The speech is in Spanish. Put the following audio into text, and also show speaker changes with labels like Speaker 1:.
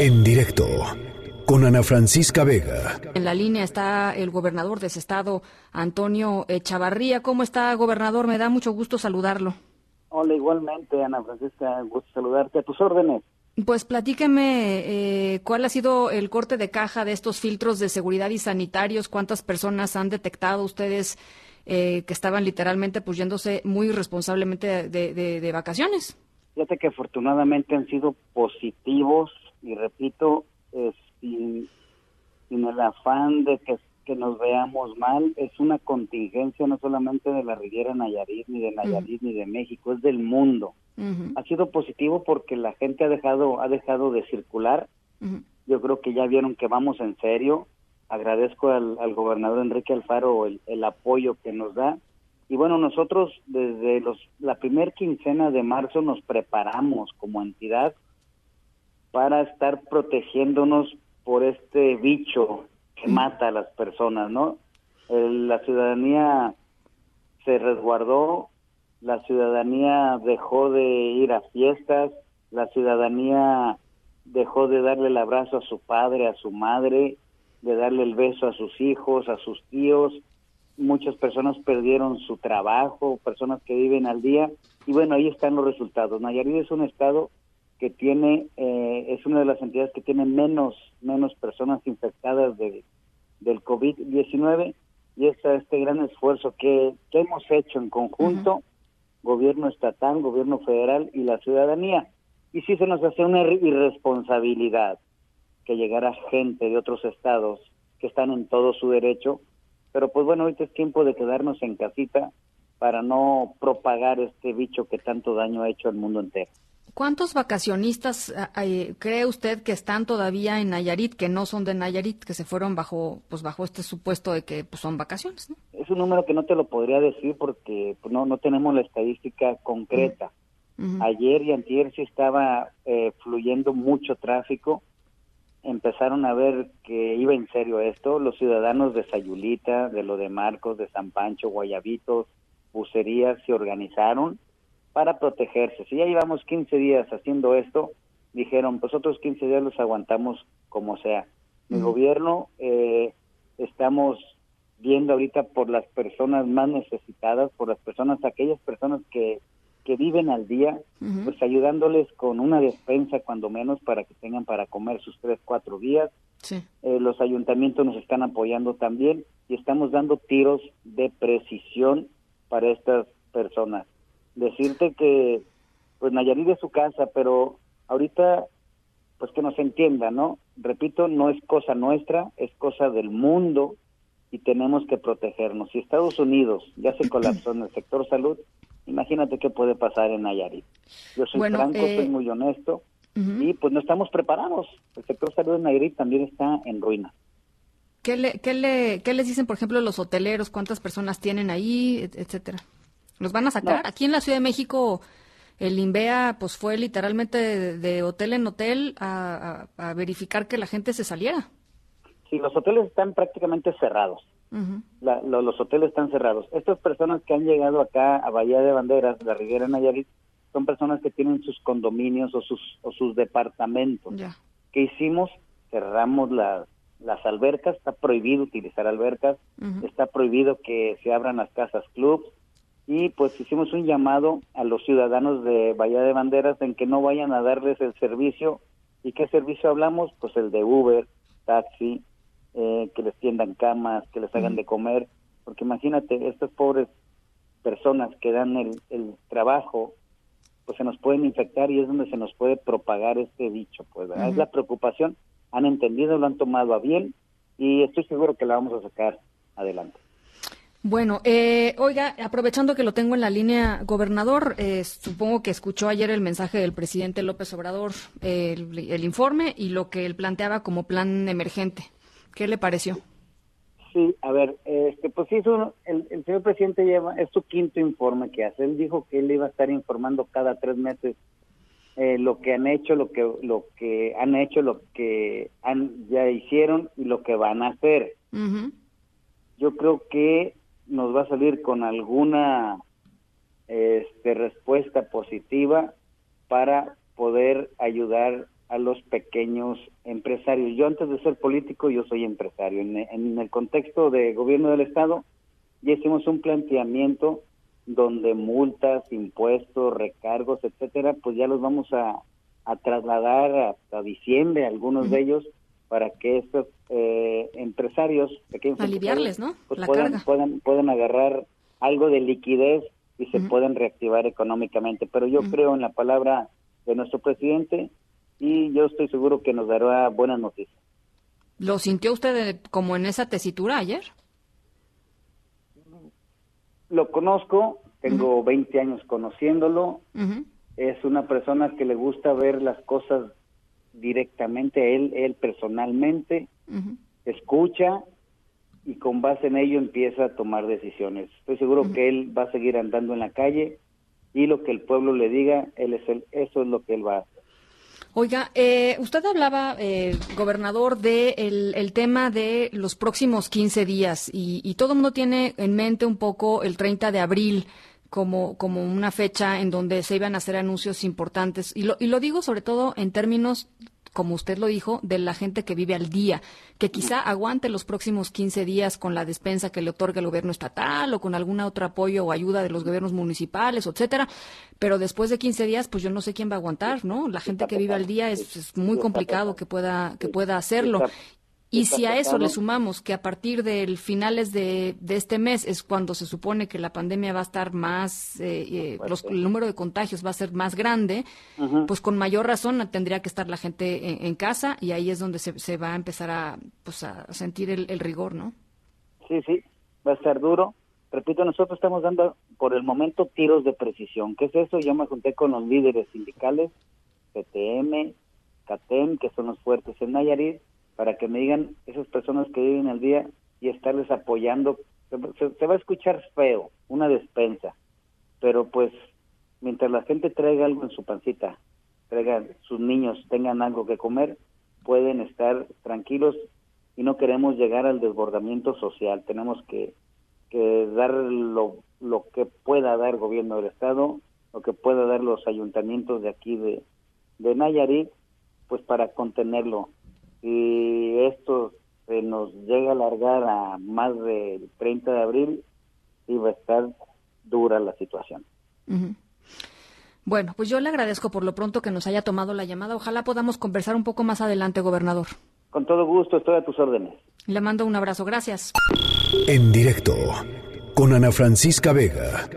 Speaker 1: en directo con Ana Francisca Vega.
Speaker 2: En la línea está el gobernador de ese estado, Antonio Chavarría. ¿Cómo está, gobernador? Me da mucho gusto saludarlo.
Speaker 3: Hola, igualmente, Ana Francisca, gusto saludarte. A tus órdenes.
Speaker 2: Pues platíqueme eh, cuál ha sido el corte de caja de estos filtros de seguridad y sanitarios, cuántas personas han detectado ustedes eh, que estaban literalmente pues yéndose muy irresponsablemente de, vacaciones.
Speaker 3: Fíjate que afortunadamente han sido positivos y repito, sin, sin el afán de que, que, nos veamos mal, es una contingencia no solamente de la Riviera Nayarit, ni de Nayarit, ni de México, es del mundo. Ha sido positivo porque la gente ha dejado, ha dejado de circular. Yo creo que ya vieron que vamos en serio. Agradezco al, al gobernador Enrique Alfaro el, el, apoyo que nos da. Y bueno, nosotros desde los, la primer quincena de marzo nos preparamos como entidad para estar protegiéndonos por este bicho que mata a las personas, ¿no? la ciudadanía se resguardó, la ciudadanía dejó de ir a fiestas, la ciudadanía dejó de darle el abrazo a su padre, a su madre, de darle el beso a sus hijos, a sus tíos. Muchas personas perdieron su trabajo, personas que viven al día. Y bueno, ahí están los resultados. Nayarit es un estado que tiene, eh, es una de las entidades que tiene menos, menos personas infectadas de, del COVID-19 y está este gran esfuerzo que, que, hemos hecho en conjunto, gobierno estatal, gobierno federal y la ciudadanía. Y sí se nos hace una irresponsabilidad que llegara gente de otros estados que están en todo su derecho, pero pues bueno, ahorita es tiempo de quedarnos en casita para no propagar este bicho que tanto daño ha hecho al mundo entero.
Speaker 2: ¿Cuántos vacacionistas eh, cree usted que están todavía en Nayarit, que no son de Nayarit, que se fueron bajo, pues bajo este supuesto de que pues, son vacaciones?
Speaker 3: Es un número que no te lo podría decir porque pues, no, no tenemos la estadística concreta. Ayer y antier sí estaba eh, fluyendo mucho tráfico. Empezaron a ver que iba en serio esto. Los ciudadanos de Sayulita, de lo de Marcos, de San Pancho, Guayabitos, Bucerías se organizaron para protegerse. Si ya llevamos 15 días haciendo esto, dijeron, pues otros 15 días los aguantamos como sea. El gobierno eh, estamos viendo ahorita por las personas más necesitadas, por las personas, aquellas personas que, que viven al día, pues ayudándoles con una despensa cuando menos para que tengan para comer sus tres, cuatro días. Eh, los ayuntamientos nos están apoyando también y estamos dando tiros de precisión para estas personas decirte que pues Nayarit es su casa, pero ahorita pues que nos entienda, ¿no? Repito, no es cosa nuestra, es cosa del mundo y tenemos que protegernos. Si Estados Unidos ya se colapsó en el sector salud, imagínate qué puede pasar en Nayarit. Yo soy franco, soy eh, muy honesto y pues no estamos preparados. El sector salud en Nayarit también está en ruina.
Speaker 2: ¿Qué, le, qué, le, ¿Qué les dicen, por ejemplo, los hoteleros? ¿Cuántas personas tienen ahí, etcétera? ¿Los van a sacar? Aquí en la Ciudad de México, el INVEA pues fue literalmente de, hotel en hotel a, verificar que la gente se saliera.
Speaker 3: Sí, los hoteles están prácticamente cerrados. los hoteles están cerrados. Estas personas que han llegado acá a Bahía de Banderas, la Riviera Nayarit, son personas que tienen sus condominios o sus, o sus departamentos. ¿Qué hicimos? Cerramos las, las albercas, está prohibido utilizar albercas, está prohibido que se abran las casas clubs, y pues hicimos un llamado a los ciudadanos de Bahía de Banderas en que no vayan a darles el servicio. ¿Y qué servicio hablamos? Pues el de Uber, taxi, eh, que les tiendan camas, que les hagan de comer, porque imagínate, estas pobres personas que dan el, el trabajo, pues se nos pueden infectar y es donde se nos puede propagar este bicho, pues es la preocupación, han entendido, lo han tomado a bien y estoy seguro que la vamos a sacar adelante.
Speaker 2: Bueno, eh, oiga, aprovechando que lo tengo en la línea, gobernador, eh, supongo que escuchó ayer el mensaje del presidente López Obrador, el, informe y lo que él planteaba como plan emergente. ¿Qué le pareció?
Speaker 3: Sí, a ver, este, pues sí, el, el, señor presidente lleva, es su quinto informe que hace. Él dijo que él iba a estar informando cada tres meses eh, lo que han hecho, lo que, lo que han hecho, lo que han, ya hicieron y lo que van a hacer. Yo creo que nos va a salir con alguna este, respuesta positiva para poder ayudar a los pequeños empresarios. Yo antes de ser político, yo soy empresario. En, el contexto de gobierno del Estado, ya hicimos un planteamiento donde multas, impuestos, recargos, etcétera, pues ya los vamos a, trasladar hasta diciembre, algunos de ellos, para que estos eh, empresarios, pequeños
Speaker 2: aliviarles, ¿no?
Speaker 3: Pues puedan, puedan, puedan agarrar algo de liquidez y se pueden reactivar económicamente. Pero yo creo en la palabra de nuestro presidente y yo estoy seguro que nos dará buenas noticias.
Speaker 2: ¿Lo sintió usted como en esa tesitura ayer?
Speaker 3: Lo conozco, tengo 20 años conociéndolo. Es una persona que le gusta ver las cosas directamente, él, él personalmente, escucha y con base en ello empieza a tomar decisiones. Estoy seguro que él va a seguir andando en la calle y lo que el pueblo le diga, él es el, eso es lo que él va a hacer.
Speaker 2: Oiga, eh, usted hablaba, eh, gobernador, de el, tema de los próximos 15 días y, todo el mundo tiene en mente un poco el 30 de abril como, como una fecha en donde se iban a hacer anuncios importantes. Y lo, y lo digo sobre todo en términos como usted lo dijo, de la gente que vive al día, que quizá aguante los próximos 15 días con la despensa que le otorga el gobierno estatal o con algún otro apoyo o ayuda de los gobiernos municipales, etcétera, pero después de 15 días, pues yo no sé quién va a aguantar, ¿no? La gente que vive al día es, es muy complicado que pueda que pueda hacerlo. Y si a eso le sumamos que a partir del finales de, este mes es cuando se supone que la pandemia va a estar más, eh, eh, el número de contagios va a ser más grande, pues con mayor razón tendría que estar la gente en, casa y ahí es donde se, va a empezar a, pues a sentir el, rigor, ¿no?
Speaker 3: Sí, sí, va a estar duro. Repito, nosotros estamos dando por el momento tiros de precisión. ¿Qué es eso? Yo me junté con los líderes sindicales, PTM, CATEM, que son los fuertes en Nayarit, para que me digan esas personas que viven al día y estarles apoyando. Se, va a escuchar feo, una despensa, pero pues mientras la gente traiga algo en su pancita, traiga sus niños, tengan algo que comer, pueden estar tranquilos y no queremos llegar al desbordamiento social. Tenemos que, que dar lo, lo que pueda dar el gobierno del Estado, lo que pueda dar los ayuntamientos de aquí de, de Nayarit, pues para contenerlo si esto se nos llega a alargar a más del 30 de abril, sí va a estar dura la situación.
Speaker 2: Bueno, pues yo le agradezco por lo pronto que nos haya tomado la llamada. Ojalá podamos conversar un poco más adelante, gobernador.
Speaker 3: Con todo gusto, estoy a tus órdenes.
Speaker 2: Le mando un abrazo, gracias.
Speaker 1: En directo, con Ana Francisca Vega.